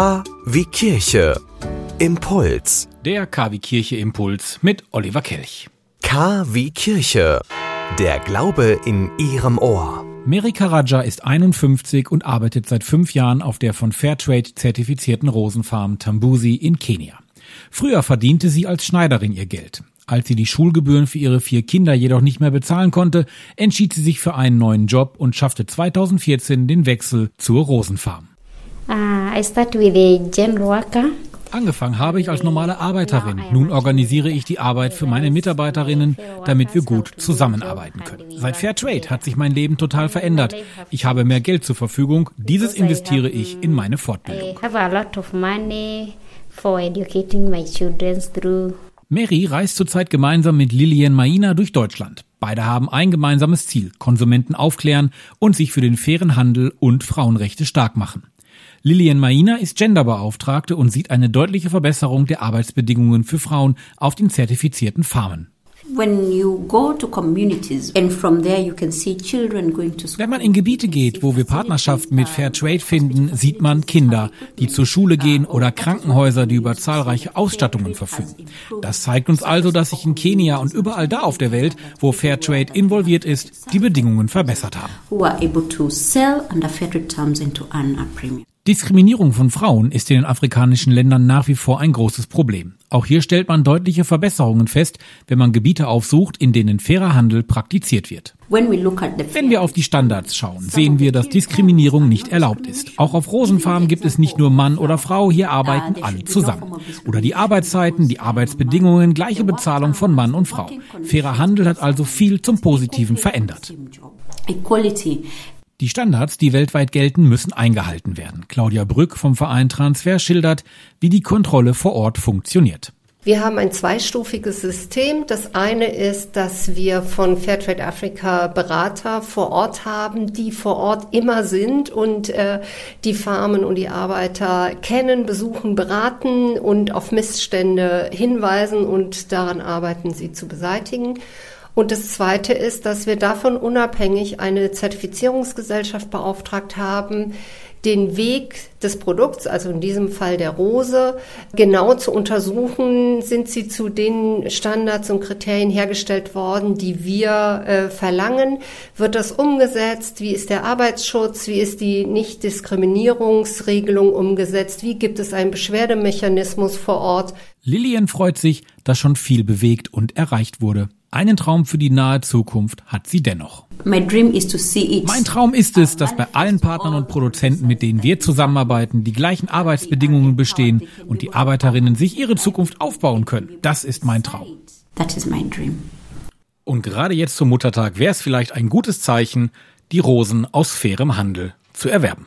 K wie Kirche. Impuls. Der KW Kirche Impuls mit Oliver Kelch. K wie Kirche. Der Glaube in Ihrem Ohr. Merika Raja ist 51 und arbeitet seit fünf Jahren auf der von Fairtrade zertifizierten Rosenfarm Tambusi in Kenia. Früher verdiente sie als Schneiderin ihr Geld. Als sie die Schulgebühren für ihre vier Kinder jedoch nicht mehr bezahlen konnte, entschied sie sich für einen neuen Job und schaffte 2014 den Wechsel zur Rosenfarm. Uh, I start with a general worker. Angefangen habe ich als normale Arbeiterin. Nun organisiere ich die Arbeit für meine Mitarbeiterinnen, damit wir gut zusammenarbeiten können. Seit Fairtrade hat sich mein Leben total verändert. Ich habe mehr Geld zur Verfügung. Dieses investiere ich in meine I Fortbildung. have a lot of money for educating my children through Mary reist zurzeit gemeinsam mit Lilian Maina durch Deutschland. Beide haben ein gemeinsames Ziel, Konsumenten aufklären und sich für den fairen Handel und Frauenrechte stark machen. Lilian Maina ist Genderbeauftragte und sieht eine deutliche Verbesserung der Arbeitsbedingungen für Frauen auf den zertifizierten Farmen. When you go to communities and from there you can see children going to school. Wenn man in Gebiete geht, wo wir Partnerschaften mit Fairtrade finden, sieht man Kinder, die zur Schule gehen oder Krankenhäuser, die über zahlreiche Ausstattungen verfügen. Das zeigt uns also, dass sich in Kenia und überall da auf der Welt, wo Fairtrade involviert ist, die Bedingungen verbessert haben. Diskriminierung von Frauen ist in den afrikanischen Ländern nach wie vor ein großes Problem. Auch hier stellt man deutliche Verbesserungen fest, wenn man Gebiete aufsucht, in denen fairer Handel praktiziert wird. Wenn wir auf die Standards schauen, sehen wir, dass Diskriminierung nicht erlaubt ist. Auch auf Rosenfarmen gibt es nicht nur Mann oder Frau, hier arbeiten alle zusammen. Oder die Arbeitszeiten, die Arbeitsbedingungen, gleiche Bezahlung von Mann und Frau. Fairer Handel hat also viel zum Positiven verändert. equality Die Standards, die weltweit gelten, müssen eingehalten werden. Claudia Brück vom Verein Transfer schildert, wie die Kontrolle vor Ort funktioniert. Wir haben ein zweistufiges System. Das eine ist, dass wir von Fairtrade Africa Berater vor Ort haben, die vor Ort immer sind und äh, die Farmen und die Arbeiter kennen, besuchen, beraten und auf Missstände hinweisen und daran arbeiten, sie zu beseitigen. Und das Zweite ist, dass wir davon unabhängig eine Zertifizierungsgesellschaft beauftragt haben, den Weg des Produkts, also in diesem Fall der Rose, genau zu untersuchen, sind sie zu den Standards und Kriterien hergestellt worden, die wir äh, verlangen. Wird das umgesetzt? Wie ist der Arbeitsschutz? Wie ist die Nichtdiskriminierungsregelung umgesetzt? Wie gibt es einen Beschwerdemechanismus vor Ort? Lilian freut sich, dass schon viel bewegt und erreicht wurde. Einen Traum für die nahe Zukunft hat sie dennoch. Mein Traum ist es, dass bei allen Partnern und Produzenten, mit denen wir zusammenarbeiten, die gleichen Arbeitsbedingungen bestehen und die Arbeiterinnen sich ihre Zukunft aufbauen können. Das ist mein Traum. Und gerade jetzt zum Muttertag wäre es vielleicht ein gutes Zeichen, die Rosen aus fairem Handel zu erwerben.